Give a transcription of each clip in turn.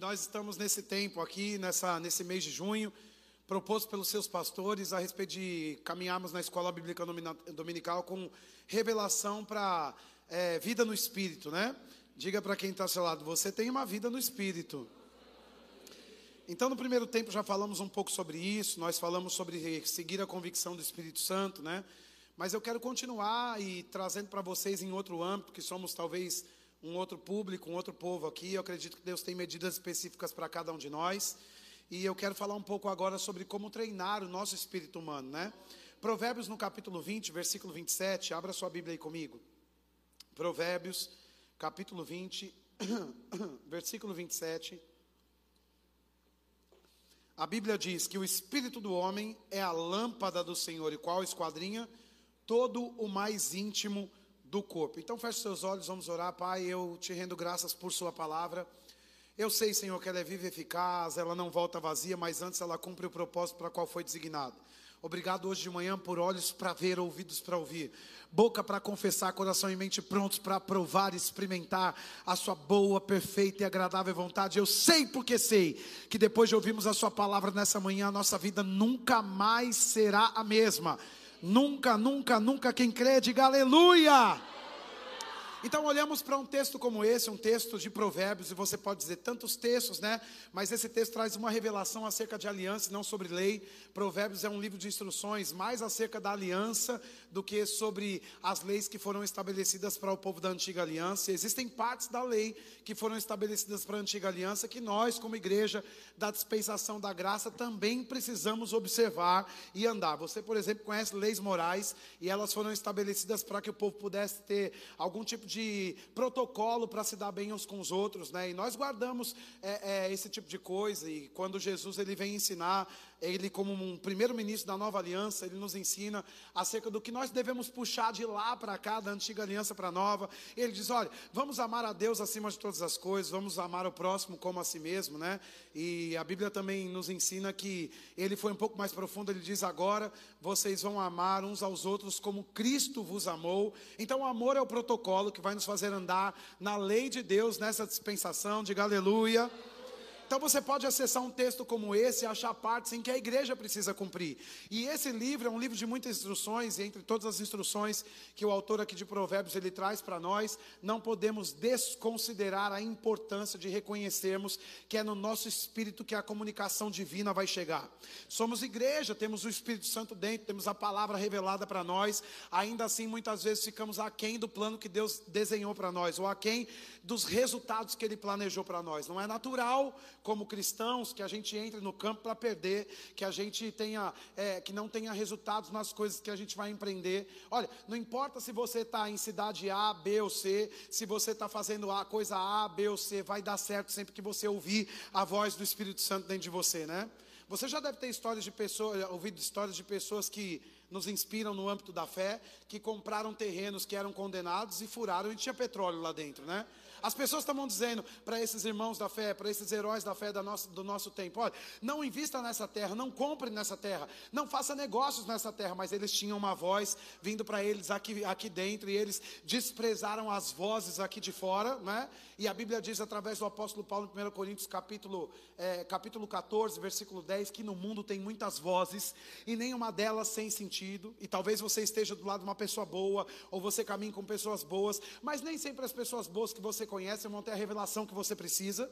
nós estamos nesse tempo aqui, nessa, nesse mês de junho, proposto pelos seus pastores a respeito de caminharmos na escola bíblica dominical com revelação para é, vida no espírito, né? Diga para quem está ao seu lado, você tem uma vida no espírito. Então, no primeiro tempo já falamos um pouco sobre isso, nós falamos sobre seguir a convicção do Espírito Santo, né? Mas eu quero continuar e trazendo para vocês em outro âmbito, que somos talvez um outro público, um outro povo aqui. Eu acredito que Deus tem medidas específicas para cada um de nós. E eu quero falar um pouco agora sobre como treinar o nosso espírito humano, né? Provérbios no capítulo 20, versículo 27. Abra sua Bíblia aí comigo. Provérbios, capítulo 20, versículo 27. A Bíblia diz que o espírito do homem é a lâmpada do Senhor, e qual esquadrinha? Todo o mais íntimo do corpo. Então feche seus olhos, vamos orar, Pai. Eu te rendo graças por Sua palavra. Eu sei, Senhor, que ela é viva e eficaz, ela não volta vazia, mas antes ela cumpre o propósito para qual foi designada. Obrigado hoje de manhã por olhos para ver, ouvidos para ouvir, boca para confessar, coração e mente prontos para provar e experimentar a sua boa, perfeita e agradável vontade. Eu sei porque sei que depois de ouvirmos a sua palavra nessa manhã, a nossa vida nunca mais será a mesma. Nunca, nunca, nunca quem crê, diga aleluia. Então olhamos para um texto como esse, um texto de Provérbios, e você pode dizer tantos textos, né? Mas esse texto traz uma revelação acerca de aliança não sobre lei. Provérbios é um livro de instruções mais acerca da aliança do que sobre as leis que foram estabelecidas para o povo da antiga aliança. Existem partes da lei que foram estabelecidas para a antiga aliança que nós, como igreja da dispensação da graça, também precisamos observar e andar. Você, por exemplo, conhece leis morais e elas foram estabelecidas para que o povo pudesse ter algum tipo de protocolo para se dar bem uns com os outros, né? E nós guardamos é, é, esse tipo de coisa. E quando Jesus ele vem ensinar, ele como um primeiro ministro da nova aliança, ele nos ensina acerca do que nós devemos puxar de lá para cá, da antiga aliança para a nova. Ele diz: olha, vamos amar a Deus acima de todas as coisas, vamos amar o próximo como a si mesmo, né? E a Bíblia também nos ensina que ele foi um pouco mais profundo. Ele diz: agora vocês vão amar uns aos outros como Cristo vos amou. Então, o amor é o protocolo que vai nos fazer andar na lei de Deus nessa dispensação. Diga aleluia. Então você pode acessar um texto como esse e achar partes em que a igreja precisa cumprir. E esse livro é um livro de muitas instruções, e entre todas as instruções que o autor aqui de Provérbios ele traz para nós, não podemos desconsiderar a importância de reconhecermos que é no nosso espírito que a comunicação divina vai chegar. Somos igreja, temos o Espírito Santo dentro, temos a palavra revelada para nós, ainda assim muitas vezes ficamos aquém do plano que Deus desenhou para nós, ou aquém dos resultados que ele planejou para nós. Não é natural como cristãos, que a gente entre no campo para perder, que a gente tenha, é, que não tenha resultados nas coisas que a gente vai empreender. Olha, não importa se você está em cidade A, B ou C, se você está fazendo a coisa A, B ou C, vai dar certo sempre que você ouvir a voz do Espírito Santo dentro de você, né? Você já deve ter histórias de pessoas, ouvido histórias de pessoas que nos inspiram no âmbito da fé, que compraram terrenos que eram condenados e furaram e tinha petróleo lá dentro, né? As pessoas estavam dizendo para esses irmãos da fé, para esses heróis da fé da nossa, do nosso tempo: olha, não invista nessa terra, não compre nessa terra, não faça negócios nessa terra. Mas eles tinham uma voz vindo para eles aqui, aqui dentro e eles desprezaram as vozes aqui de fora, né? E a Bíblia diz através do apóstolo Paulo em 1 Coríntios, capítulo, é, capítulo 14, versículo 10, que no mundo tem muitas vozes e nenhuma delas sem sentido. E talvez você esteja do lado de uma pessoa boa, ou você caminhe com pessoas boas, mas nem sempre as pessoas boas que você conhece vão ter a revelação que você precisa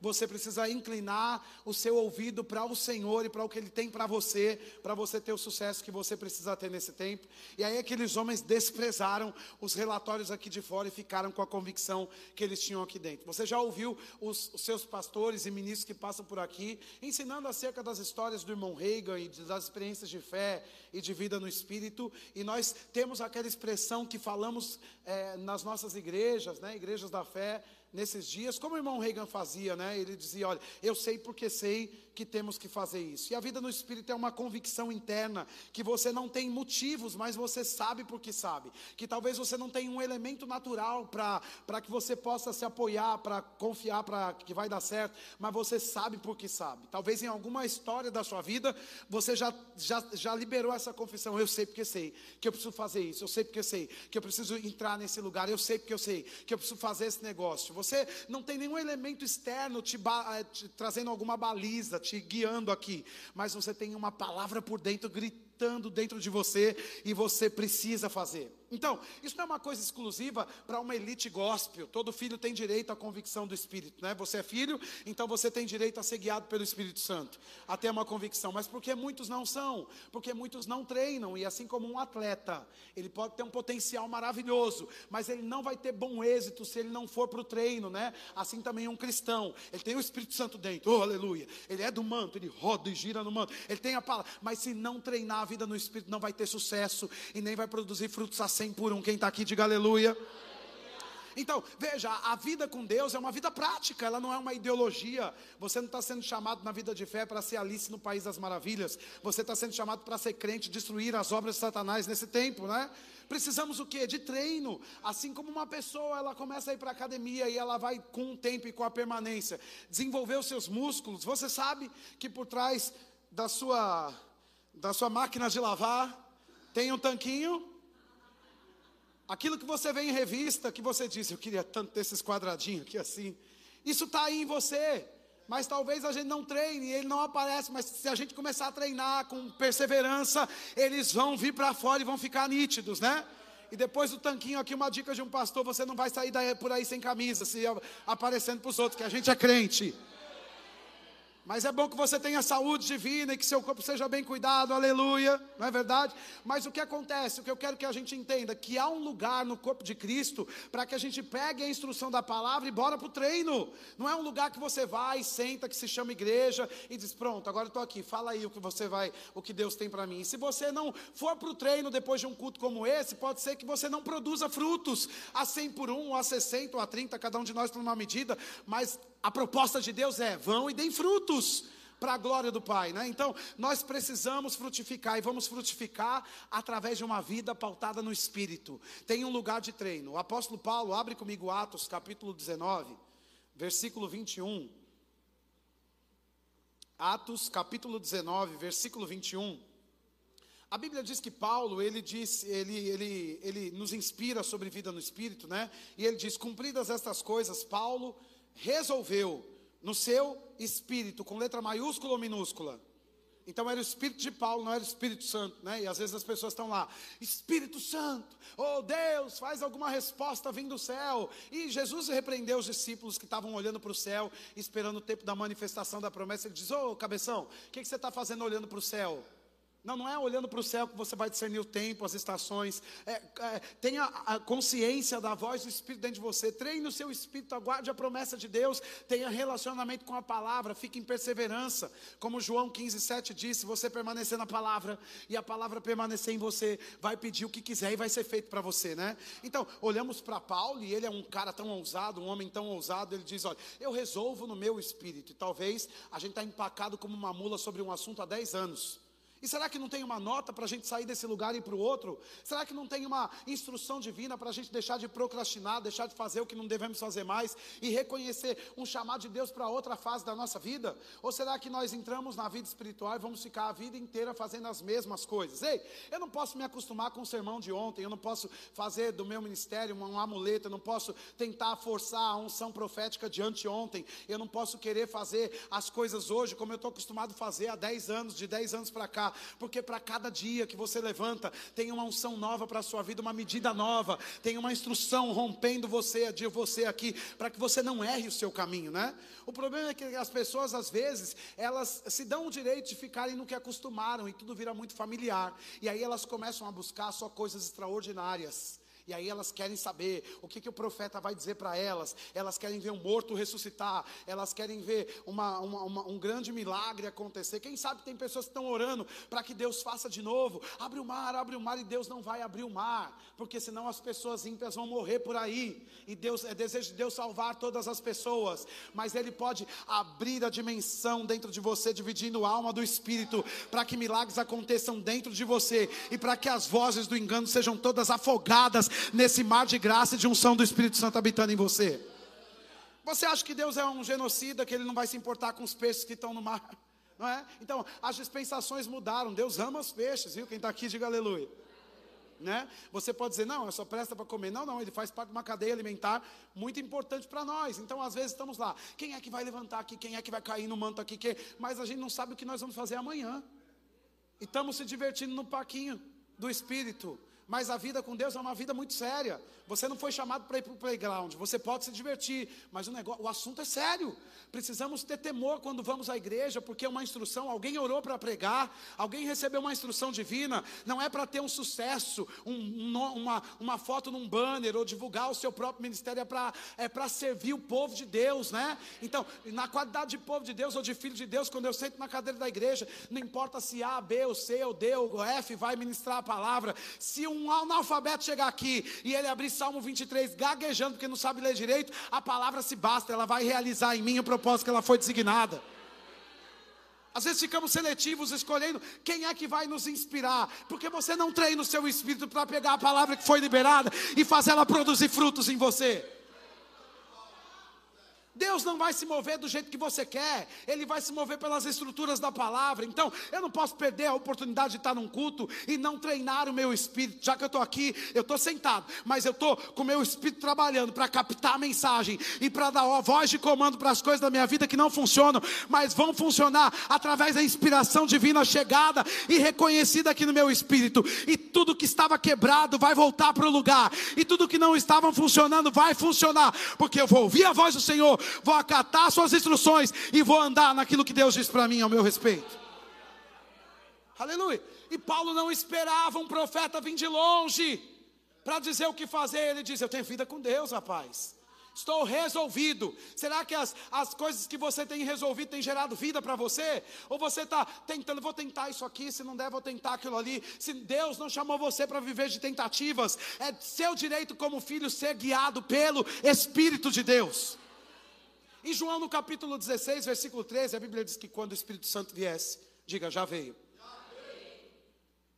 você precisa inclinar o seu ouvido para o Senhor e para o que Ele tem para você, para você ter o sucesso que você precisa ter nesse tempo. E aí aqueles homens desprezaram os relatórios aqui de fora e ficaram com a convicção que eles tinham aqui dentro. Você já ouviu os, os seus pastores e ministros que passam por aqui ensinando acerca das histórias do irmão Reagan e das experiências de fé e de vida no Espírito, e nós temos aquela expressão que falamos é, nas nossas igrejas, né, igrejas da fé, nesses dias, como o irmão Reagan fazia, né? Ele dizia: Olha, eu sei porque sei que temos que fazer isso. E a vida no Espírito é uma convicção interna, que você não tem motivos, mas você sabe porque sabe. Que talvez você não tenha um elemento natural para que você possa se apoiar, para confiar, para que vai dar certo, mas você sabe porque sabe. Talvez em alguma história da sua vida, você já, já, já liberou essa confissão. Eu sei porque sei que eu preciso fazer isso, eu sei porque sei que eu preciso entrar nesse lugar, eu sei porque eu sei que eu preciso fazer esse negócio Você não tem nenhum elemento externo te, eh, te trazendo alguma baliza, te guiando aqui, mas você tem uma palavra por dentro gritando dentro de você e você precisa fazer. Então, isso não é uma coisa exclusiva para uma elite gospel. Todo filho tem direito à convicção do Espírito, né? Você é filho, então você tem direito a ser guiado pelo Espírito Santo, a ter uma convicção. Mas porque muitos não são? Porque muitos não treinam. E assim como um atleta, ele pode ter um potencial maravilhoso, mas ele não vai ter bom êxito se ele não for para o treino, né? Assim também um cristão. Ele tem o Espírito Santo dentro, oh, aleluia. Ele é do manto, ele roda e gira no manto. Ele tem a palavra, mas se não treinar a vida no Espírito, não vai ter sucesso e nem vai produzir frutos assim 100 por um. Quem está aqui, diga aleluia. Então, veja, a vida com Deus é uma vida prática, ela não é uma ideologia. Você não está sendo chamado na vida de fé para ser Alice no País das Maravilhas. Você está sendo chamado para ser crente, destruir as obras de Satanás nesse tempo, né? Precisamos o quê? De treino. Assim como uma pessoa, ela começa a ir para a academia e ela vai com o tempo e com a permanência desenvolver os seus músculos. Você sabe que por trás da sua, da sua máquina de lavar tem um tanquinho Aquilo que você vê em revista, que você diz, eu queria tanto ter esses quadradinhos aqui assim. Isso está aí em você. Mas talvez a gente não treine, ele não aparece. Mas se a gente começar a treinar com perseverança, eles vão vir para fora e vão ficar nítidos, né? E depois do tanquinho aqui, uma dica de um pastor: você não vai sair por aí sem camisa, se aparecendo para os outros, que a gente é crente. Mas é bom que você tenha saúde divina e que seu corpo seja bem cuidado, aleluia, não é verdade? Mas o que acontece, o que eu quero que a gente entenda, que há um lugar no corpo de Cristo para que a gente pegue a instrução da palavra e bora para o treino. Não é um lugar que você vai, senta, que se chama igreja e diz, pronto, agora estou aqui, fala aí o que você vai, o que Deus tem para mim. E se você não for para o treino depois de um culto como esse, pode ser que você não produza frutos a 100 por 1, ou a 60, ou a 30, cada um de nós tem uma medida, mas a proposta de Deus é: vão e deem frutos para a glória do Pai, né? Então, nós precisamos frutificar e vamos frutificar através de uma vida pautada no Espírito. Tem um lugar de treino. O apóstolo Paulo, abre comigo Atos, capítulo 19, versículo 21. Atos, capítulo 19, versículo 21. A Bíblia diz que Paulo, ele diz, ele, ele, ele nos inspira sobre vida no Espírito, né? E ele diz: cumpridas estas coisas, Paulo resolveu no seu espírito, com letra maiúscula ou minúscula. Então era o Espírito de Paulo, não era o Espírito Santo, né? E às vezes as pessoas estão lá, Espírito Santo, oh Deus, faz alguma resposta vindo do céu. E Jesus repreendeu os discípulos que estavam olhando para o céu, esperando o tempo da manifestação da promessa. Ele diz: Ô oh, cabeção, o que, que você está fazendo olhando para o céu? Não, não é olhando para o céu que você vai discernir o tempo, as estações. É, é, tenha a consciência da voz do Espírito dentro de você. Treine o seu espírito, aguarde a promessa de Deus. Tenha relacionamento com a palavra, fique em perseverança. Como João 15, 7 disse: você permanecer na palavra e a palavra permanecer em você, vai pedir o que quiser e vai ser feito para você, né? Então, olhamos para Paulo e ele é um cara tão ousado, um homem tão ousado. Ele diz: olha, eu resolvo no meu espírito. E talvez a gente está empacado como uma mula sobre um assunto há 10 anos. E será que não tem uma nota para a gente sair desse lugar e ir para o outro? Será que não tem uma instrução divina para a gente deixar de procrastinar, deixar de fazer o que não devemos fazer mais e reconhecer um chamado de Deus para outra fase da nossa vida? Ou será que nós entramos na vida espiritual e vamos ficar a vida inteira fazendo as mesmas coisas? Ei, eu não posso me acostumar com o sermão de ontem, eu não posso fazer do meu ministério um amuleto, eu não posso tentar forçar a unção profética de anteontem, eu não posso querer fazer as coisas hoje como eu estou acostumado a fazer há 10 anos, de 10 anos para cá porque para cada dia que você levanta, tem uma unção nova para a sua vida, uma medida nova, tem uma instrução rompendo você, de você aqui, para que você não erre o seu caminho, né? O problema é que as pessoas, às vezes, elas se dão o direito de ficarem no que acostumaram e tudo vira muito familiar, e aí elas começam a buscar só coisas extraordinárias. E aí elas querem saber o que, que o profeta vai dizer para elas. Elas querem ver um morto ressuscitar. Elas querem ver uma, uma, uma, um grande milagre acontecer. Quem sabe tem pessoas que estão orando para que Deus faça de novo. Abre o mar, abre o mar e Deus não vai abrir o mar, porque senão as pessoas ímpias vão morrer por aí. E Deus é desejo de Deus salvar todas as pessoas, mas Ele pode abrir a dimensão dentro de você, dividindo a alma do espírito, para que milagres aconteçam dentro de você e para que as vozes do engano sejam todas afogadas nesse mar de graça e de unção do Espírito Santo habitando em você. Você acha que Deus é um genocida, que Ele não vai se importar com os peixes que estão no mar? Não é? Então, as dispensações mudaram. Deus ama os peixes, viu? Quem está aqui, diga aleluia. Né? Você pode dizer, não, é só presta para comer. Não, não, ele faz parte de uma cadeia alimentar muito importante para nós. Então, às vezes, estamos lá. Quem é que vai levantar aqui? Quem é que vai cair no manto aqui? Quem? Mas a gente não sabe o que nós vamos fazer amanhã. E estamos se divertindo no parquinho do Espírito. Mas a vida com Deus é uma vida muito séria. Você não foi chamado para ir para o playground. Você pode se divertir, mas o, negócio, o assunto é sério. Precisamos ter temor quando vamos à igreja, porque é uma instrução. Alguém orou para pregar, alguém recebeu uma instrução divina. Não é para ter um sucesso, um, uma, uma foto num banner ou divulgar o seu próprio ministério. É para é servir o povo de Deus, né? Então, na qualidade de povo de Deus ou de filho de Deus, quando eu sento na cadeira da igreja, não importa se A, B, ou C, ou D, ou F vai ministrar a palavra. Se um analfabeto chegar aqui e ele abrir Salmo 23 gaguejando porque não sabe ler direito, a palavra se basta, ela vai realizar em mim o propósito que ela foi designada. Às vezes ficamos seletivos escolhendo quem é que vai nos inspirar, porque você não treina o seu espírito para pegar a palavra que foi liberada e fazer ela produzir frutos em você. Deus não vai se mover do jeito que você quer, Ele vai se mover pelas estruturas da palavra. Então, eu não posso perder a oportunidade de estar num culto e não treinar o meu espírito. Já que eu estou aqui, eu estou sentado, mas eu estou com o meu espírito trabalhando para captar a mensagem e para dar a voz de comando para as coisas da minha vida que não funcionam, mas vão funcionar através da inspiração divina chegada e reconhecida aqui no meu espírito. E tudo que estava quebrado vai voltar para o lugar, e tudo que não estava funcionando vai funcionar, porque eu vou ouvir a voz do Senhor vou acatar suas instruções e vou andar naquilo que Deus diz para mim ao meu respeito. Aleluia. E Paulo não esperava um profeta vir de longe para dizer o que fazer. Ele diz: Eu tenho vida com Deus, rapaz. Estou resolvido. Será que as, as coisas que você tem resolvido têm gerado vida para você? Ou você está tentando, vou tentar isso aqui, se não der, vou tentar aquilo ali. Se Deus não chamou você para viver de tentativas, é seu direito como filho ser guiado pelo Espírito de Deus. Em João no capítulo 16, versículo 13, a Bíblia diz que quando o Espírito Santo viesse, diga, já veio.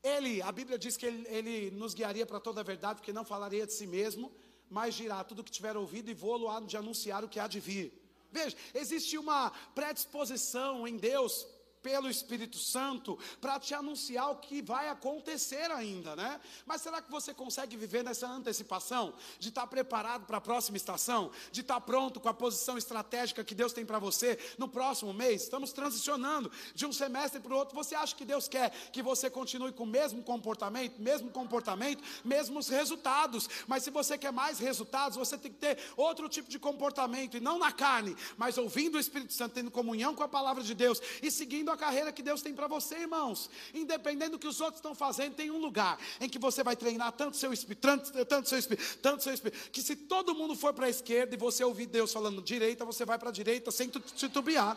Ele, a Bíblia diz que ele, ele nos guiaria para toda a verdade, porque não falaria de si mesmo, mas dirá tudo o que tiver ouvido e vou-lo de anunciar o que há de vir. Veja, existe uma predisposição em Deus pelo Espírito Santo para te anunciar o que vai acontecer ainda, né? Mas será que você consegue viver nessa antecipação de estar preparado para a próxima estação, de estar pronto com a posição estratégica que Deus tem para você no próximo mês? Estamos transicionando de um semestre para o outro. Você acha que Deus quer que você continue com o mesmo comportamento, mesmo comportamento, mesmos resultados? Mas se você quer mais resultados, você tem que ter outro tipo de comportamento e não na carne, mas ouvindo o Espírito Santo, tendo comunhão com a palavra de Deus e seguindo a carreira que Deus tem para você, irmãos. Independente do que os outros estão fazendo, tem um lugar em que você vai treinar tanto seu espírito, tanto, tanto seu espírito, tanto seu espírito, que se todo mundo for para a esquerda e você ouvir Deus falando direita, você vai para a direita sem titubear.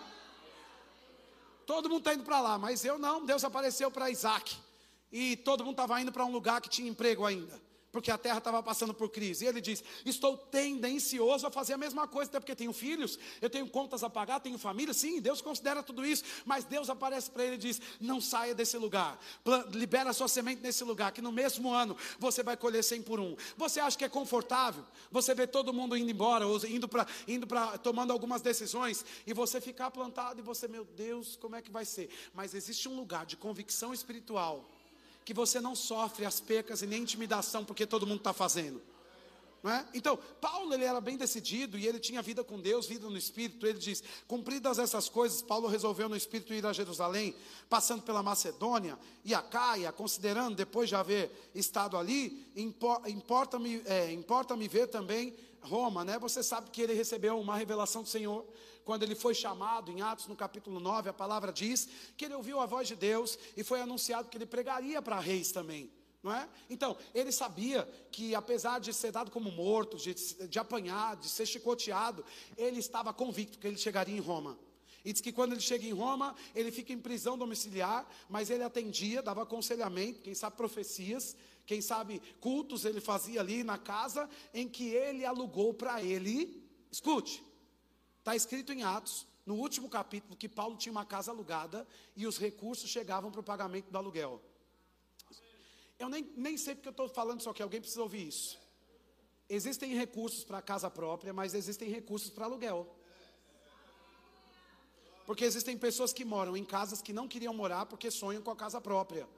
Todo mundo está indo para lá, mas eu não. Deus apareceu para Isaac. E todo mundo estava indo para um lugar que tinha emprego ainda porque a terra estava passando por crise. E ele diz: Estou tendencioso a fazer a mesma coisa, até porque tenho filhos, eu tenho contas a pagar, tenho família. Sim, Deus considera tudo isso, mas Deus aparece para ele e diz: Não saia desse lugar, libera sua semente nesse lugar, que no mesmo ano você vai colher 100 por um. Você acha que é confortável? Você vê todo mundo indo embora, ou indo para, indo tomando algumas decisões, e você ficar plantado e você, meu Deus, como é que vai ser? Mas existe um lugar de convicção espiritual que você não sofre as pecas e nem intimidação porque todo mundo está fazendo. É? Então, Paulo ele era bem decidido e ele tinha vida com Deus, vida no Espírito. Ele diz: cumpridas essas coisas, Paulo resolveu no Espírito ir a Jerusalém, passando pela Macedônia e a Caia, considerando, depois de haver estado ali, importa-me é, importa ver também Roma. Né? Você sabe que ele recebeu uma revelação do Senhor quando ele foi chamado, em Atos no capítulo 9, a palavra diz que ele ouviu a voz de Deus e foi anunciado que ele pregaria para reis também. Não é? Então, ele sabia que, apesar de ser dado como morto, de, de apanhar, de ser chicoteado, ele estava convicto que ele chegaria em Roma. E diz que quando ele chega em Roma, ele fica em prisão domiciliar, mas ele atendia, dava aconselhamento, quem sabe profecias, quem sabe cultos ele fazia ali na casa em que ele alugou para ele. Escute, Está escrito em Atos, no último capítulo, que Paulo tinha uma casa alugada e os recursos chegavam para o pagamento do aluguel. Eu nem, nem sei porque eu estou falando só que alguém precisa ouvir isso. Existem recursos para casa própria, mas existem recursos para aluguel. Porque existem pessoas que moram em casas que não queriam morar porque sonham com a casa própria.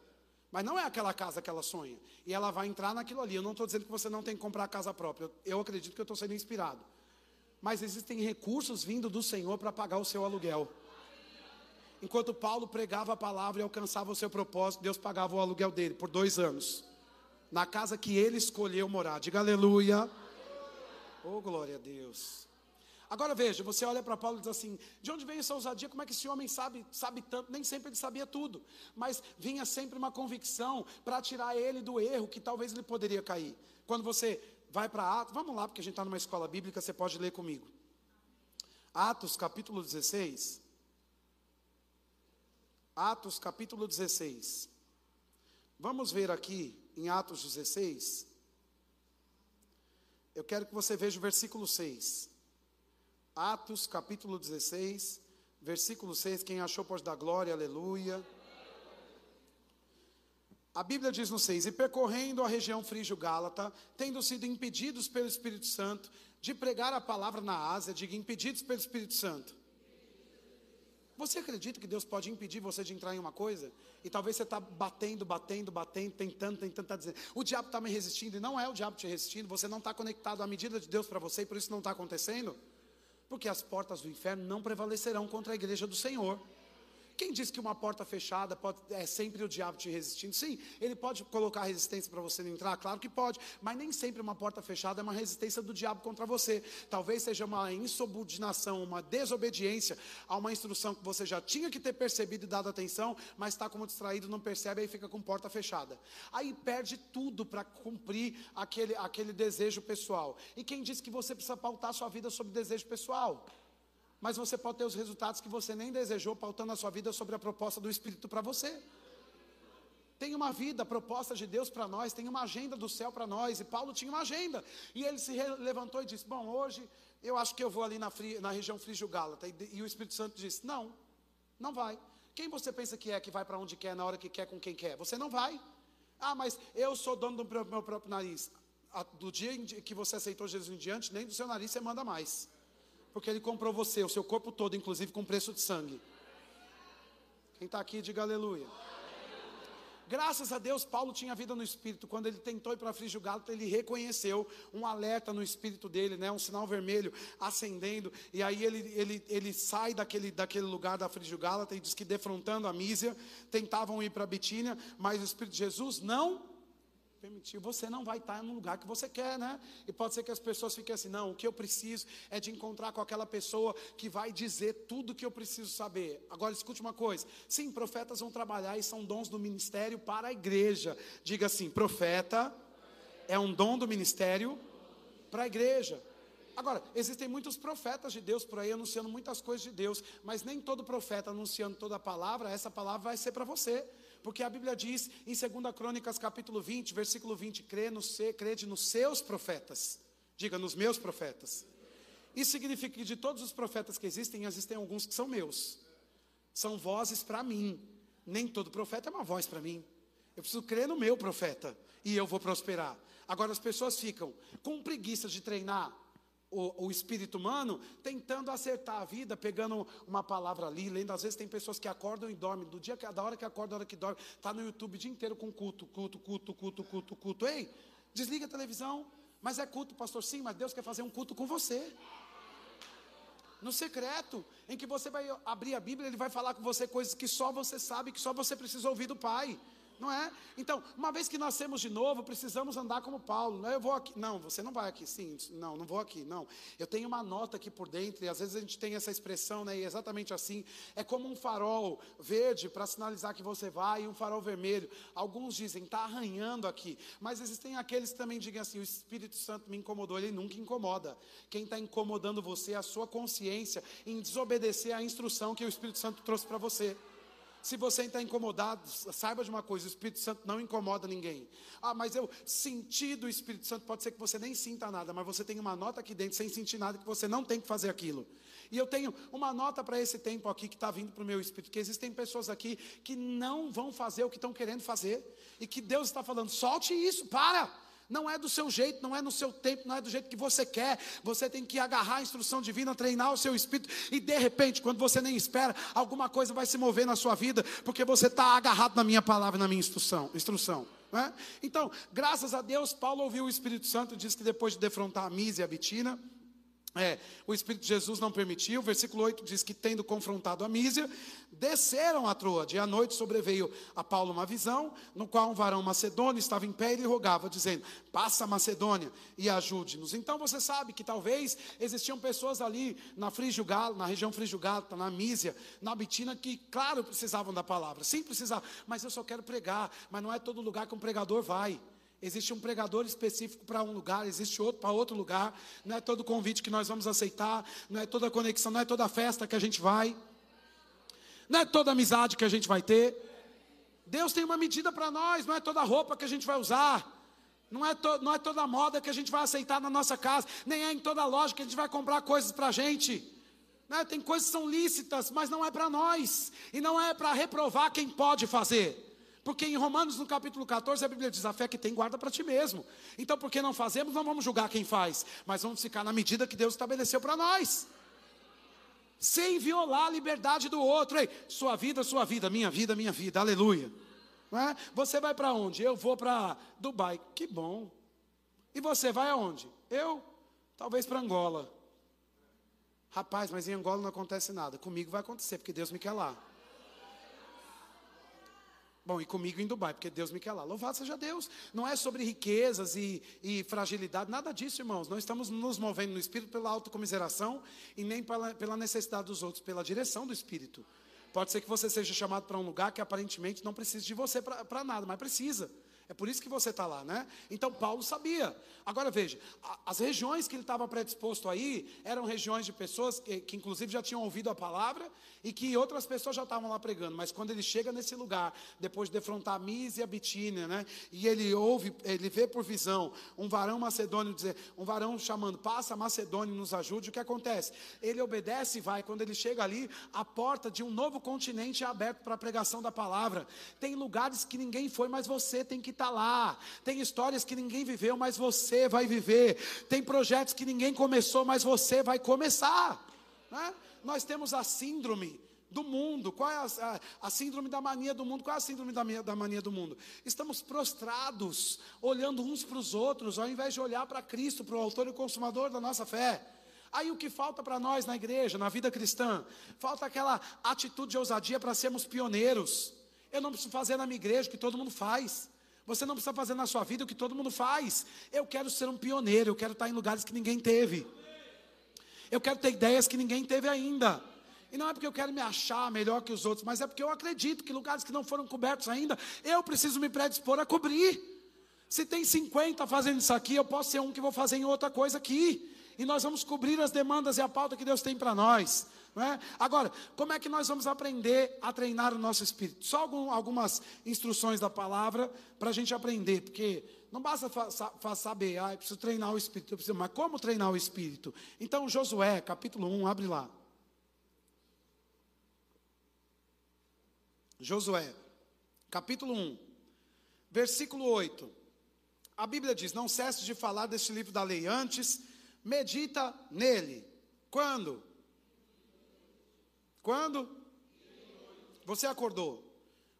Mas não é aquela casa que ela sonha. E ela vai entrar naquilo ali. Eu não estou dizendo que você não tem que comprar a casa própria. Eu, acredito que eu estou sendo inspirado. Mas existem recursos vindo do Senhor para pagar o seu aluguel. Enquanto Paulo pregava a palavra e alcançava o seu propósito, Deus pagava o aluguel dele por dois anos. Na casa que ele escolheu morar. Diga aleluia. Oh, glória a Deus. Agora veja, você olha para Paulo e diz assim: de onde vem essa ousadia? Como é que esse homem sabe, sabe tanto? Nem sempre ele sabia tudo, mas vinha sempre uma convicção para tirar ele do erro que talvez ele poderia cair. Quando você vai para Atos, vamos lá, porque a gente está numa escola bíblica, você pode ler comigo. Atos capítulo 16. Atos capítulo 16. Vamos ver aqui em Atos 16. Eu quero que você veja o versículo 6. Atos capítulo 16, versículo 6. Quem achou pode dar glória, aleluia. A Bíblia diz no 6: E percorrendo a região frígio-gálata, tendo sido impedidos pelo Espírito Santo de pregar a palavra na Ásia, diga impedidos pelo Espírito Santo. Você acredita que Deus pode impedir você de entrar em uma coisa? E talvez você está batendo, batendo, batendo, tentando, tentando, tá dizendo. O diabo está me resistindo, e não é o diabo te resistindo, você não está conectado à medida de Deus para você, e por isso não está acontecendo. Porque as portas do inferno não prevalecerão contra a igreja do Senhor. Quem diz que uma porta fechada pode, é sempre o diabo te resistindo? Sim, ele pode colocar resistência para você não entrar, claro que pode, mas nem sempre uma porta fechada é uma resistência do diabo contra você. Talvez seja uma insubordinação, uma desobediência a uma instrução que você já tinha que ter percebido e dado atenção, mas está como distraído, não percebe, aí fica com porta fechada. Aí perde tudo para cumprir aquele, aquele desejo pessoal. E quem diz que você precisa pautar sua vida sobre desejo pessoal? Mas você pode ter os resultados que você nem desejou, pautando a sua vida sobre a proposta do Espírito para você. Tem uma vida, a proposta de Deus para nós, tem uma agenda do céu para nós. E Paulo tinha uma agenda. E ele se levantou e disse: Bom, hoje eu acho que eu vou ali na, fri, na região Frígio-Gálata. E, e, o Espírito Santo disse: Não, não vai. Quem você pensa que é que vai para onde quer, na hora que quer, com quem quer? Você não vai. Ah, mas eu sou dono do meu próprio nariz. Do dia que você aceitou Jesus em diante, nem do seu nariz você manda mais. Porque ele comprou você, o seu corpo todo, inclusive com preço de sangue. Quem está aqui, diga aleluia. Graças a Deus, Paulo tinha vida no espírito. Quando ele tentou ir para Frígio Gálatas, ele reconheceu um alerta no espírito dele, né? um sinal vermelho acendendo. E aí ele, ele, ele sai daquele, daquele lugar da Frígio Gálatas e diz que defrontando a Mísia, tentavam ir para Bitínia, mas o Espírito de Jesus não permitiu, você não vai estar no lugar que você quer, né? E pode ser que as pessoas fiquem assim, não, o que eu preciso é de encontrar com aquela pessoa que vai dizer tudo que eu preciso saber. Agora escute uma coisa, sim, profetas vão trabalhar e são dons do ministério para a igreja. Diga assim, profeta é um dom do ministério para a igreja. Agora, existem muitos profetas de Deus por aí anunciando muitas coisas de Deus, mas nem todo profeta anunciando toda a palavra, essa palavra vai ser para você. Porque a Bíblia diz em 2 Crônicas capítulo 20, versículo 20, crê no nos seus profetas. Diga, nos meus profetas. Isso significa que de todos os profetas que existem, existem alguns que são meus. São vozes para mim. Nem todo profeta é uma voz para mim. Eu preciso crer no meu profeta e eu vou prosperar. Agora as pessoas ficam com preguiça de treinar o, o, espírito humano tentando acertar a vida, pegando uma palavra ali, lendo. Às vezes tem pessoas que acordam e dormem, do dia que, da hora que acorda, da hora que dorme, está no YouTube o dia inteiro com culto, culto, culto, culto, culto, culto. Ei, desliga a televisão. Mas é culto, pastor, sim, mas Deus quer fazer um culto com você. No secreto, em que você vai abrir a Bíblia, Ele vai falar com você coisas que só você sabe, que só você precisa ouvir do Pai não é? Então, uma vez que nascemos de novo, precisamos andar como Paulo. Não, é? eu vou aqui. Não, você não vai aqui. Sim, não, não vou aqui. Não. Eu tenho uma nota aqui por dentro, e às vezes a gente tem essa expressão, né? E é exatamente assim. É como um farol verde para sinalizar que você vai, e um farol vermelho. Alguns dizem, está arranhando aqui. Mas existem aqueles que também dizem assim: o Espírito Santo me incomodou. Ele nunca incomoda. Quem está incomodando você é a sua consciência em desobedecer à instrução que o Espírito Santo trouxe para você. Se você está incomodado, saiba de uma coisa: o Espírito Santo não incomoda ninguém. Ah, mas eu senti do Espírito Santo, pode ser que você nem sinta nada, mas você tem uma nota aqui dentro sem sentir nada que você não tem que fazer aquilo. E eu tenho uma nota para esse tempo aqui que está vindo para o meu espírito, que existem pessoas aqui que não vão fazer o que estão querendo fazer, e que Deus está falando: solte isso, para! Não é do seu jeito, não é no seu tempo, não é do jeito que você quer. Você tem que agarrar a instrução divina, treinar o seu espírito, e de repente, quando você nem espera, alguma coisa vai se mover na sua vida, porque você está agarrado na minha palavra, na minha instrução. instrução né? Então, graças a Deus, Paulo ouviu o Espírito Santo, diz que depois de defrontar a Mísia e a Bitina, é, o Espírito de Jesus não permitiu. Versículo 8 diz que, tendo confrontado a Mísia, desceram a Troade. E à noite sobreveio a Paulo uma visão, no qual um varão macedônio estava em pé e rogava, dizendo: Passa a Macedônia e ajude-nos. Então você sabe que talvez existiam pessoas ali na Frígio Galo, na região Frígio Galo, na Mísia, na Bitina, que, claro, precisavam da palavra. Sim, precisavam, mas eu só quero pregar. Mas não é todo lugar que um pregador vai. Existe um pregador específico para um lugar, existe outro para outro lugar. Não é todo convite que nós vamos aceitar, não é toda conexão, não é toda festa que a gente vai, não é toda amizade que a gente vai ter. Deus tem uma medida para nós, não é toda roupa que a gente vai usar. Não é, to, não é toda moda que a gente vai aceitar na nossa casa, nem é em toda loja que a gente vai comprar coisas para a gente. Né? Tem coisas que são lícitas, mas não é para nós, e não é para reprovar quem pode fazer. Porque em Romanos, no capítulo 14, a Bíblia diz: a fé que tem guarda para ti mesmo. Então, porque não fazemos, não vamos julgar quem faz, mas vamos ficar na medida que Deus estabeleceu para nós. Sem violar a liberdade do outro. Ei, sua vida, sua vida, minha vida, minha vida, aleluia. É? Você vai para onde? Eu vou para Dubai. Que bom. E você vai aonde? Eu? Talvez para Angola. Rapaz, mas em Angola não acontece nada. Comigo vai acontecer, porque Deus me quer lá. Bom, e comigo em Dubai, porque Deus me quer lá. Louvado seja Deus. Não é sobre riquezas e, e fragilidade, nada disso, irmãos. Não estamos nos movendo no Espírito pela autocomiseração e nem pela, pela necessidade dos outros, pela direção do Espírito. Pode ser que você seja chamado para um lugar que aparentemente não precisa de você para nada, mas precisa. É por isso que você está lá, né? Então Paulo sabia. Agora veja, as regiões que ele estava predisposto aí eram regiões de pessoas que, que, inclusive já tinham ouvido a palavra e que outras pessoas já estavam lá pregando. Mas quando ele chega nesse lugar, depois de defrontar a Mise e a Bitínia, né? E ele ouve, ele vê por visão um varão macedônio dizer, um varão chamando, passa Macedônia e nos ajude. O que acontece? Ele obedece e vai. Quando ele chega ali, a porta de um novo continente é aberta para a pregação da palavra. Tem lugares que ninguém foi, mas você tem que está lá. Tem histórias que ninguém viveu, mas você vai viver. Tem projetos que ninguém começou, mas você vai começar. Né? Nós temos a síndrome do mundo. Qual é a, a, a, síndrome da mania do mundo? Qual é a síndrome da, da mania do mundo? Estamos prostrados, olhando uns para os outros, ao invés de olhar para Cristo, para o autor e consumador da nossa fé. Aí o que falta para nós na igreja, na vida cristã? Falta aquela atitude de ousadia para sermos pioneiros. Eu não preciso fazer na minha igreja o que todo mundo faz. Você não precisa fazer na sua vida o que todo mundo faz. Eu quero ser um pioneiro, eu quero estar em lugares que ninguém teve. Eu quero ter ideias que ninguém teve ainda. E não é porque eu quero me achar melhor que os outros, mas é porque eu acredito que lugares que não foram cobertos ainda, eu preciso me predispor a cobrir. Se tem 50 fazendo isso aqui, eu posso ser um que vou fazer em outra coisa aqui. E nós vamos cobrir as demandas e a pauta que Deus tem para nós. É? Agora, como é que nós vamos aprender a treinar o nosso espírito? Só algum, algumas instruções da palavra para a gente aprender, porque não basta fa, fa, saber, ah, eu preciso treinar o espírito, preciso, mas como treinar o espírito? Então, Josué, capítulo 1, abre lá. Josué, capítulo 1, versículo 8. A Bíblia diz: Não cesse de falar deste livro da lei, antes medita nele. Quando? Quando? Você acordou.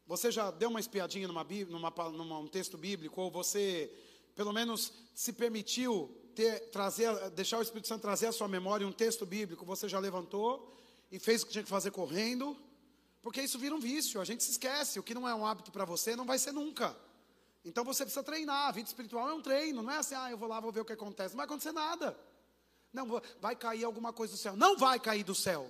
Você já deu uma espiadinha numa, numa, numa um texto bíblico, ou você, pelo menos, se permitiu ter, trazer, deixar o Espírito Santo trazer à sua memória um texto bíblico, você já levantou e fez o que tinha que fazer correndo, porque isso vira um vício, a gente se esquece, o que não é um hábito para você não vai ser nunca. Então você precisa treinar, a vida espiritual é um treino, não é assim, ah, eu vou lá, vou ver o que acontece, não vai acontecer nada. Não, vai cair alguma coisa do céu. Não vai cair do céu.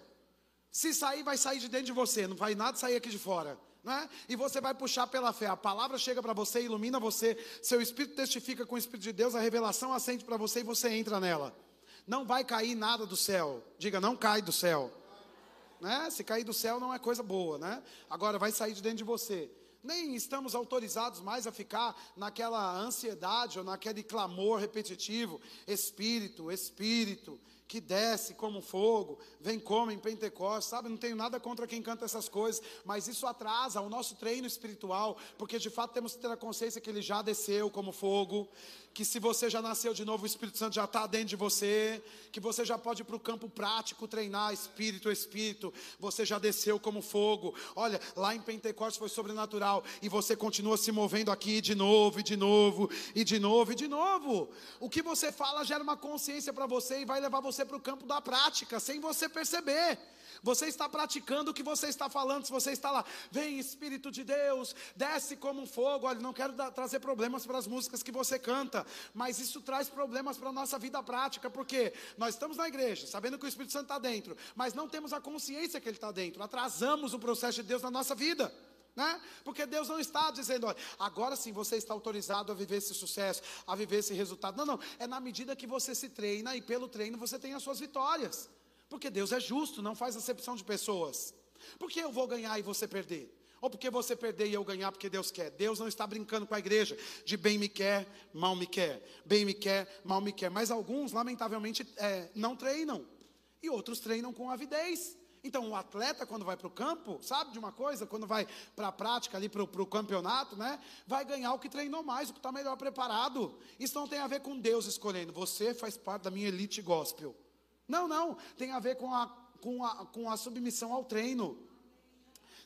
Se sair, vai sair de dentro de você, não vai nada sair aqui de fora. Né? E você vai puxar pela fé. A palavra chega para você, ilumina você, seu espírito testifica com o Espírito de Deus, a revelação acende para você e você entra nela. Não vai cair nada do céu. Diga, não cai do céu. Né? Se cair do céu não é coisa boa, né? Agora vai sair de dentro de você. Nem estamos autorizados mais a ficar naquela ansiedade ou naquele clamor repetitivo, espírito, espírito que desce como fogo, vem como em Pentecostes, sabe? Não tenho nada contra quem canta essas coisas, mas isso atrasa o nosso treino espiritual, porque de fato temos que ter a consciência que ele já desceu como fogo, que se você já nasceu de novo, o Espírito Santo já está dentro de você, que você já pode ir para o campo prático treinar espírito, espírito, você já desceu como fogo. Olha, lá em Pentecostes foi sobrenatural e você continua se movendo aqui de novo, e de novo, e de novo, e de novo. O que você fala gera uma consciência para você e vai levar você para o campo da prática, sem você perceber. Você está praticando o que você está falando. Se você está lá, vem Espírito de Deus, desce como um fogo. Olha, não quero dar, trazer problemas para as músicas que você canta, mas isso traz problemas para a nossa vida prática, porque nós estamos na igreja, sabendo que o Espírito Santo está dentro, mas não temos a consciência que ele está dentro. Atrasamos o processo de Deus na nossa vida. Né? Porque Deus não está dizendo, olha, agora sim você está autorizado a viver esse sucesso, a viver esse resultado. Não, não, é na medida que você se treina e pelo treino você tem as suas vitórias. Porque Deus é justo, não faz acepção de pessoas. Por que eu vou ganhar e você perder? Ou porque você perder e eu ganhar porque Deus quer? Deus não está brincando com a igreja de bem me quer, mal me quer. Bem me quer, mal me quer. Mas alguns, lamentavelmente, é, não treinam. E outros treinam com avidez. Então, o atleta, quando vai para o campo, sabe de uma coisa? Quando vai para a prática, ali para o campeonato, né? Vai ganhar o que treinou mais, o que está melhor preparado. Isso não tem a ver com Deus escolhendo. Você faz parte da minha elite gospel. Não, não. Tem a ver com a, com a, com a submissão ao treino.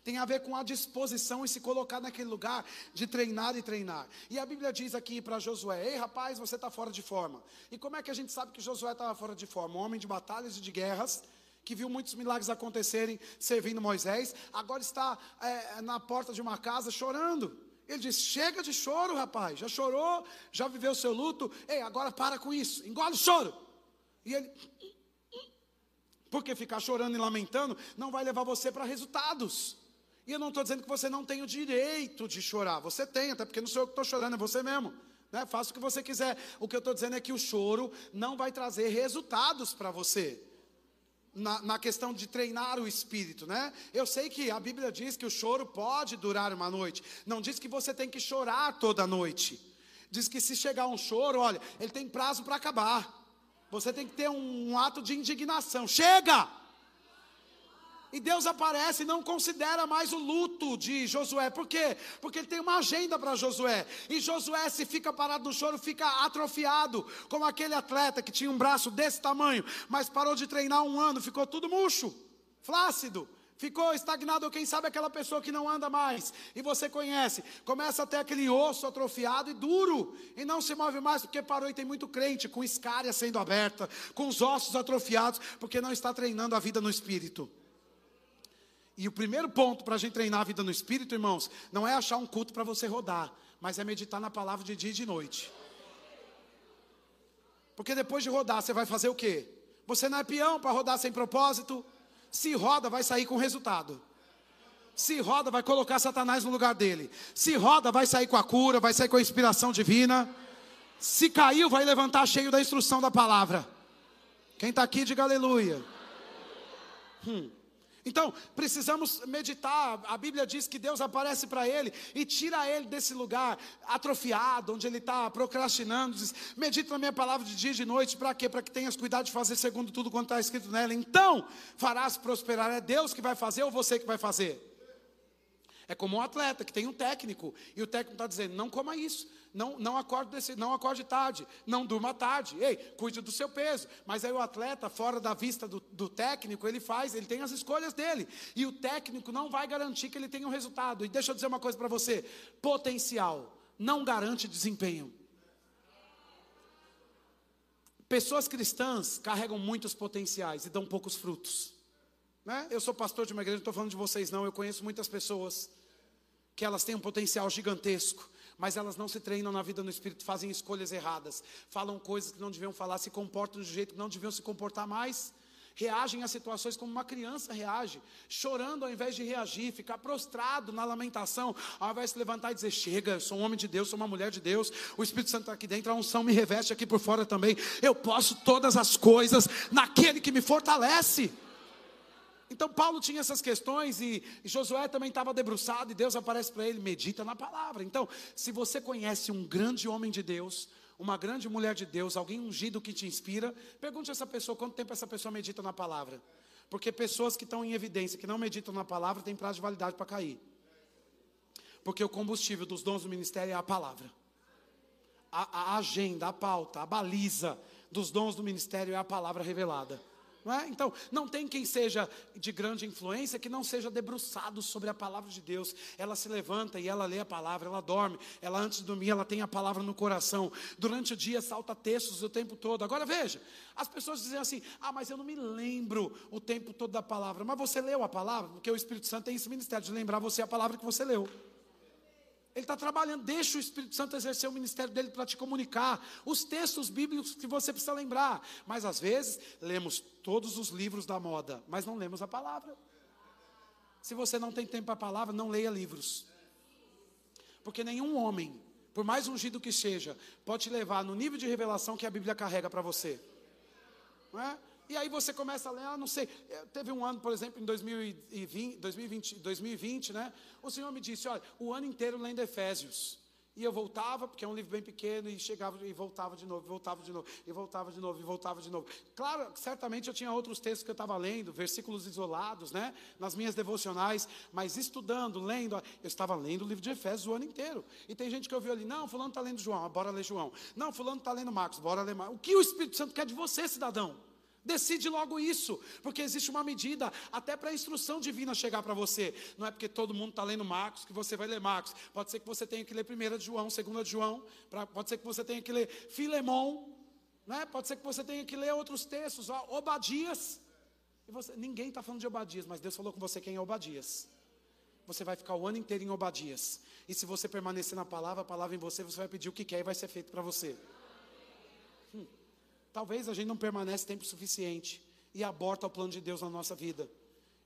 Tem a ver com a disposição e se colocar naquele lugar de treinar e treinar. E a Bíblia diz aqui para Josué: Ei rapaz, você está fora de forma. E como é que a gente sabe que Josué estava fora de forma? Um homem de batalhas e de guerras, que viu muitos milagres acontecerem servindo Moisés, agora está é, na porta de uma casa chorando. Ele diz: Chega de choro, rapaz. Já chorou, já viveu seu luto. Ei, agora para com isso, engole o choro. E ele, porque ficar chorando e lamentando não vai levar você para resultados. E eu não estou dizendo que você não tem o direito de chorar. Você tem, até porque não sou eu que estou chorando, é você mesmo. Né? Faça o que você quiser. O que eu estou dizendo é que o choro não vai trazer resultados para você. Na, na, questão de treinar o espírito, né? Eu sei que a Bíblia diz que o choro pode durar uma noite. Não diz que você tem que chorar toda noite. Diz que se chegar um choro, olha, ele tem prazo para acabar. Você tem que ter um, um ato de indignação. Chega! E Deus aparece e não considera mais o luto de Josué. Por quê? Porque ele tem uma agenda para Josué. E Josué, se fica parado no choro, fica atrofiado. Como aquele atleta que tinha um braço desse tamanho, mas parou de treinar um ano, ficou tudo murcho, flácido ficou estagnado, ou quem sabe aquela pessoa que não anda mais, e você conhece, começa a ter aquele osso atrofiado e duro, e não se move mais, porque parou e tem muito crente com escária sendo aberta, com os ossos atrofiados, porque não está treinando a vida no espírito. E o primeiro ponto para a gente treinar a vida no espírito, irmãos, não é achar um culto para você rodar, mas é meditar na palavra de dia e de noite. Porque depois de rodar, você vai fazer o quê? Você não é peão para rodar sem propósito. Se roda, vai sair com resultado. Se roda, vai colocar Satanás no lugar dele. Se roda, vai sair com a cura, vai sair com a inspiração divina. Se caiu, vai levantar cheio da instrução da palavra. Quem está aqui, diga aleluia. Hum. Então, precisamos meditar. A Bíblia diz que Deus aparece para ele e tira ele desse lugar atrofiado, onde ele está procrastinando. Diz: Medita na minha palavra de dia e de noite. Para quê? Para que tenhas cuidado de fazer segundo tudo quanto está escrito nela. Então, farás prosperar. É Deus que vai fazer ou você que vai fazer? É como um atleta que tem um técnico e o técnico está dizendo: não coma isso, não, não, acorde desse, não acorde tarde, não durma tarde, ei, cuide do seu peso. Mas aí o atleta, fora da vista do, do técnico, ele faz, ele tem as escolhas dele. E o técnico não vai garantir que ele tenha um resultado. E deixa eu dizer uma coisa para você: potencial não garante desempenho. Pessoas cristãs carregam muitos potenciais e dão poucos frutos. Né? Eu sou pastor de uma igreja, não estou falando de vocês, não. Eu conheço muitas pessoas que elas têm um potencial gigantesco, mas elas não se treinam na vida no espírito, fazem escolhas erradas, falam coisas que não deviam falar, se comportam um jeito que não deviam se comportar mais, reagem a situações como uma criança reage, chorando ao invés de reagir, ficar prostrado na lamentação, ao invés de se levantar e dizer: Chega, eu sou um homem de Deus, sou uma mulher de Deus, o Espírito Santo está aqui dentro, a unção me reveste aqui por fora também, eu posso todas as coisas naquele que me fortalece. Então Paulo tinha essas questões e, Josué também estava debruçado e Deus aparece para ele, medita na palavra. Então, se você conhece um grande homem de Deus, uma grande mulher de Deus, alguém ungido que te inspira, pergunte a essa pessoa quanto tempo essa pessoa medita na palavra. Porque pessoas que estão em evidência, que não meditam na palavra, têm prazo de validade para cair. Porque o combustível dos dons do ministério é a palavra. A, a agenda, a pauta, a baliza dos dons do ministério é a palavra revelada. Não é? Então, não tem quem seja de grande influência que não seja debruçado sobre a palavra de Deus. Ela se levanta e ela lê a palavra, ela dorme, ela antes de dormir, ela tem a palavra no coração. Durante o dia salta textos o tempo todo. Agora veja, as pessoas dizem assim: "Ah, mas eu não me lembro o tempo todo da palavra". Mas você leu a palavra? Porque o Espírito Santo tem esse ministério de lembrar você a palavra que você leu. Ele está trabalhando, deixa o Espírito Santo exercer o ministério dele para te comunicar os textos bíblicos que você precisa lembrar. Mas às vezes lemos todos os livros da moda, mas não lemos a palavra. Se você não tem tempo para a palavra, não leia livros. Porque nenhum homem, por mais ungido que seja, pode te levar no nível de revelação que a Bíblia carrega para você. Não é? E aí você começa a ler, ah, não sei, eh, teve um ano, por exemplo, em 2020, 2020, 2020, né? O Senhor me disse, olha, o ano inteiro lendo Efésios. E eu voltava, porque é um livro bem pequeno, e chegava e voltava de novo, voltava de novo, e voltava de novo, e voltava de novo. Claro, certamente eu tinha outros textos que eu estava lendo, versículos isolados, né? Nas minhas devocionais, mas estudando, lendo, eu estava lendo o livro de Efésios o ano inteiro. E tem gente que ouviu ali, não, fulano está lendo João, bora ler João. Não, fulano está lendo Marcos, bora ler Marcos. O que o Espírito Santo quer de você, cidadão? Decide logo isso, porque existe uma medida até para a instrução divina chegar para você. Não é porque todo mundo está lendo Marcos que você vai ler Marcos. Pode ser que você tenha que ler 1 de João, 2 de João, pra, pode ser que você tenha que ler Filemão, né? pode ser que você tenha que ler outros textos, ó, Obadias. E você, ninguém está falando de Obadias, mas Deus falou com você quem é Obadias. Você vai ficar o ano inteiro em Obadias. E se você permanecer na palavra, a palavra em você, você vai pedir o que quer e vai ser feito para você. Talvez a gente não permanece tempo suficiente e aborta o plano de Deus na nossa vida.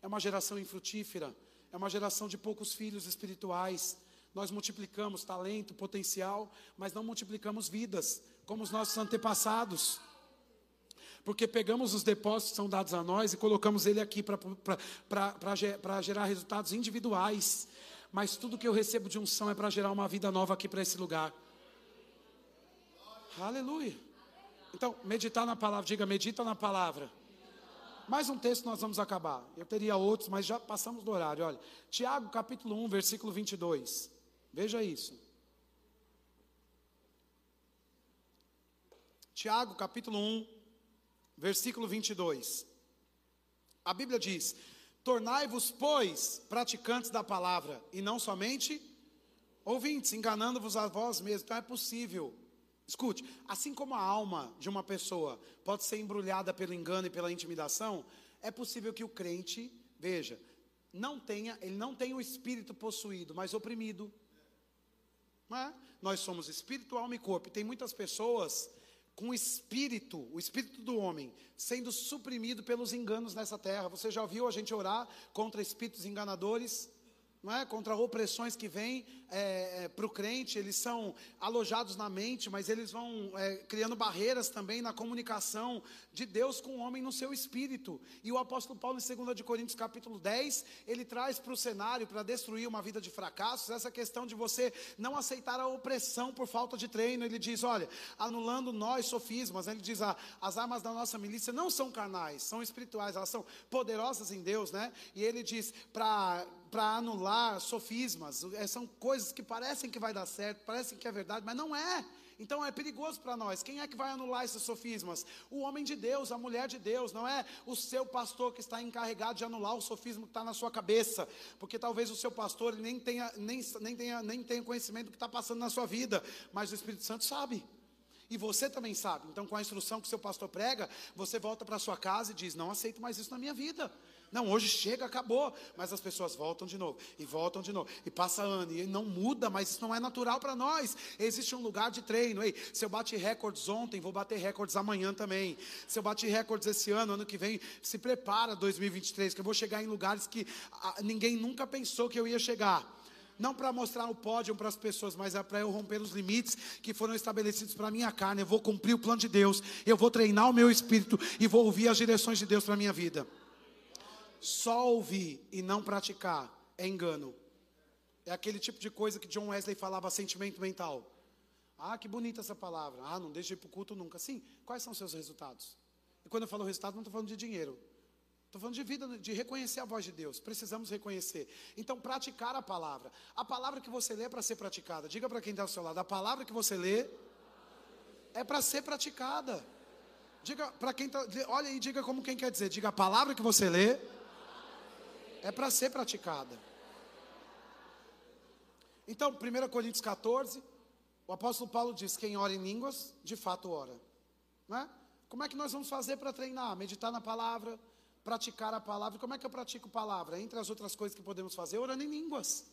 É uma geração infrutífera, é uma geração de poucos filhos espirituais. Nós multiplicamos talento, potencial, mas não multiplicamos vidas, como os nossos antepassados. Porque pegamos os depósitos que são dados a nós e colocamos ele aqui para gerar resultados individuais. Mas tudo que eu recebo de unção é para gerar uma vida nova aqui para esse lugar. Aleluia. Então, meditar na palavra, diga, medita na palavra. Mais um texto nós vamos acabar. Eu teria outros, mas já passamos do horário. Olha, Tiago capítulo 1, versículo 22. Veja isso. Tiago capítulo 1, versículo 22. A Bíblia diz: Tornai-vos, pois, praticantes da palavra, e não somente ouvintes, enganando-vos a vós mesmos. Então é possível Escute, assim como a alma de uma pessoa pode ser embrulhada pelo engano e pela intimidação, é possível que o crente, veja, não tenha, ele não tenha o espírito possuído, mas oprimido. É? Nós somos espírito, alma e corpo. E tem muitas pessoas com o espírito, o espírito do homem, sendo suprimido pelos enganos nessa terra. Você já ouviu a gente orar contra espíritos enganadores? Não é? Contra opressões que vêm é, é, para o crente, eles são alojados na mente, mas eles vão é, criando barreiras também na comunicação de Deus com o homem no seu espírito. E o apóstolo Paulo, em 2 de Coríntios capítulo 10, ele traz para o cenário, para destruir uma vida de fracassos, essa questão de você não aceitar a opressão por falta de treino. Ele diz, olha, anulando nós sofismas, né? ele diz, ah, as armas da nossa milícia não são carnais, são espirituais, elas são poderosas em Deus, né? E ele diz, para para anular sofismas, é, são coisas que parecem que vai dar certo, parecem que é verdade, mas não é. Então é perigoso para nós. Quem é que vai anular esses sofismas? O homem de Deus, a mulher de Deus, não é o seu pastor que está encarregado de anular o sofismo que está na sua cabeça, porque talvez o seu pastor nem tenha, nem, nem tenha, nem tenha conhecimento do que está passando na sua vida, mas o Espírito Santo sabe. E você também sabe. Então, com a instrução que o seu pastor prega, você volta para sua casa e diz: Não aceito mais isso na minha vida. Não, hoje chega, acabou. Mas as pessoas voltam de novo, e voltam de novo, e passa ano, e não muda, mas isso não é natural para nós. Existe um lugar de treino. Ei, se eu bati recordes ontem, vou bater recordes amanhã também. Se eu bati recordes esse ano, ano que vem, se prepara 2023, que eu vou chegar em lugares que ah, ninguém nunca pensou que eu ia chegar não para mostrar o pódio para as pessoas, mas é para eu romper os limites que foram estabelecidos para a minha carne. Eu vou cumprir o plano de Deus, eu vou treinar o meu espírito e vou ouvir as direções de Deus para a minha vida. Só ouvir e não praticar é engano. É aquele tipo de coisa que John Wesley falava sentimento mental. Ah, que bonita essa palavra. Ah, não deixe de ir para o culto nunca. Sim, quais são os seus resultados? E quando eu falo resultado, não estou falando de dinheiro. Estou falando de vida, de reconhecer a voz de Deus. Precisamos reconhecer. Então, praticar a palavra. A palavra que você lê é para ser praticada. Diga para quem está ao seu lado: a palavra que você lê é para ser praticada. Diga para quem está. Olha aí, diga como quem quer dizer. Diga a palavra que você lê é para ser praticada. Então, 1 Coríntios 14, o apóstolo Paulo diz: quem ora em línguas, de fato ora. Né? Como é que nós vamos fazer para treinar? Meditar na palavra, praticar a palavra. Como é que eu pratico palavra? Entre as outras coisas que podemos fazer, orando em línguas.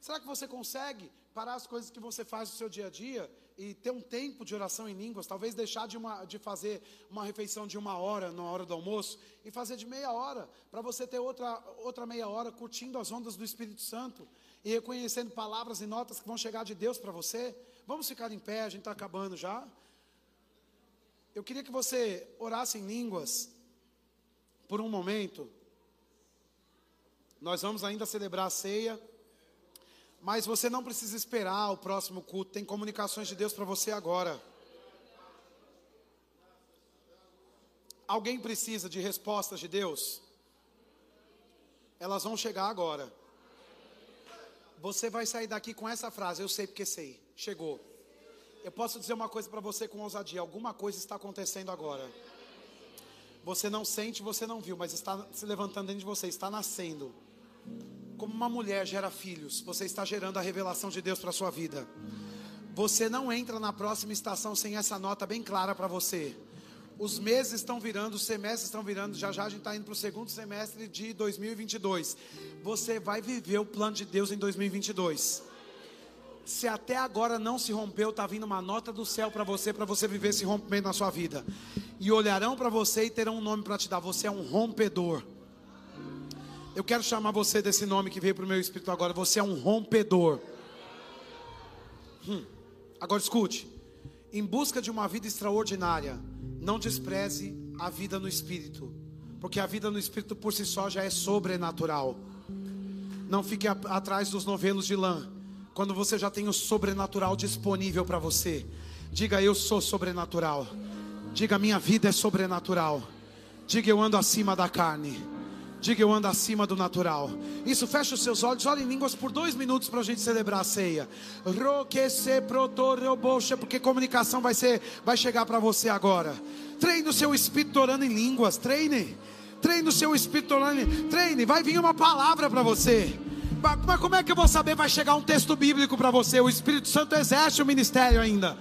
Será que você consegue parar as coisas que você faz no seu dia a dia e ter um tempo de oração em línguas? Talvez deixar de, uma, de fazer uma refeição de uma hora, na hora do almoço, e fazer de meia hora, para você ter outra, outra meia hora curtindo as ondas do Espírito Santo e reconhecendo palavras e notas que vão chegar de Deus para você. Vamos ficar em pé, a gente está acabando já. Eu queria que você orasse em línguas por um momento. Nós vamos ainda celebrar a ceia, mas você não precisa esperar o próximo culto. Tem comunicações de Deus para você agora. Alguém precisa de respostas de Deus? Elas vão chegar agora. Você vai sair daqui com essa frase: Eu sei porque sei. Chegou. Eu posso dizer uma coisa para você com ousadia: alguma coisa está acontecendo agora. Você não sente, você não viu, mas está se levantando dentro de você, está nascendo. Como uma mulher gera filhos, você está gerando a revelação de Deus para a sua vida. Você não entra na próxima estação sem essa nota bem clara para você. Os meses estão virando, os semestres estão virando, já já a gente está indo para o segundo semestre de 2022. Você vai viver o plano de Deus em 2022 se até agora não se rompeu, está vindo uma nota do céu para você, para você viver esse rompimento na sua vida. E olharão para você e terão um nome para te dar. Você é um rompedor. Eu quero chamar você desse nome que veio para o meu espírito agora. Você é um rompedor. Hum. Agora escute. Em busca de uma vida extraordinária, não despreze a vida no espírito, porque a vida no espírito por si só já é sobrenatural. Não fique a, atrás dos novelos de lã quando você já tem o sobrenatural disponível para você. Diga eu sou sobrenatural. Diga minha vida é sobrenatural. Diga eu ando acima da carne. Diga eu ando acima do natural. Isso, fecha os seus olhos, olhe em línguas por dois minutos para a gente celebrar a ceia. Porque comunicação vai ser, vai chegar para você agora. Treine o seu espírito orando em línguas. Treine. Treine o seu espírito orando. Treine. Vai vir uma palavra para você. Mas como é que eu vou saber? Vai chegar um texto bíblico para você. O Espírito Santo exerce o ministério ainda.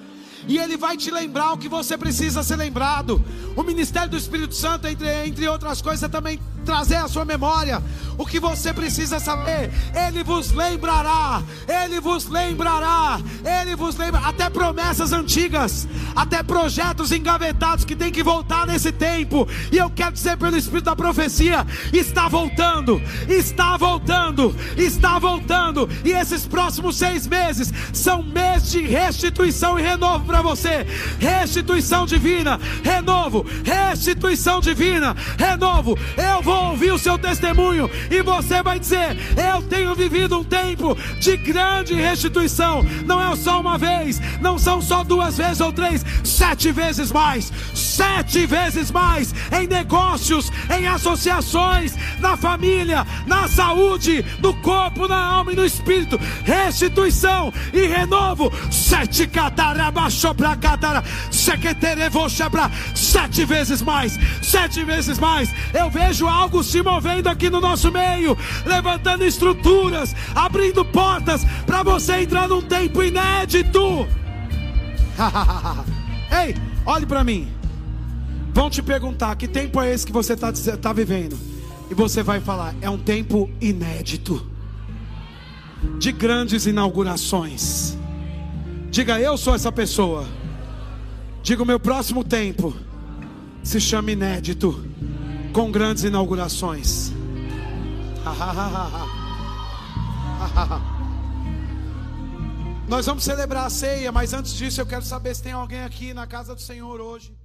E ele vai te lembrar o que você precisa ser lembrado. O ministério do Espírito Santo, entre, entre outras coisas, também trazer à sua memória o que você precisa saber. Ele vos lembrará, ele vos lembrará, ele vos lembra até promessas antigas, até projetos engavetados que tem que voltar nesse tempo. E eu quero dizer pelo Espírito da profecia, está voltando, está voltando, está voltando. E esses próximos seis meses são meses de restituição e renovo para você. Restituição divina, renovo, restituição divina, renovo. Eu vou ouvir o seu testemunho e você vai dizer: Eu tenho vivido um tempo de grande restituição. Não é só uma vez, não são só duas vezes ou três, sete vezes mais, sete vezes mais em negócios, em associações, na família, na saúde, no corpo, na alma e no espírito. Restituição e renovo. Sete catarabaixo pra catara, sete vezes mais, sete vezes mais. Eu vejo algo algo se movendo aqui no nosso meio, levantando estruturas, abrindo portas para você entrar num tempo inédito. Ei, olhe para mim. Vão te perguntar que tempo é esse que você está tá vivendo. E você vai falar: é um tempo inédito, de grandes inaugurações. Diga, eu sou essa pessoa. Diga, o meu próximo tempo se chama inédito com grandes inaugurações. Nós vamos celebrar a ceia, mas antes disso eu quero saber se tem alguém aqui na casa do Senhor hoje.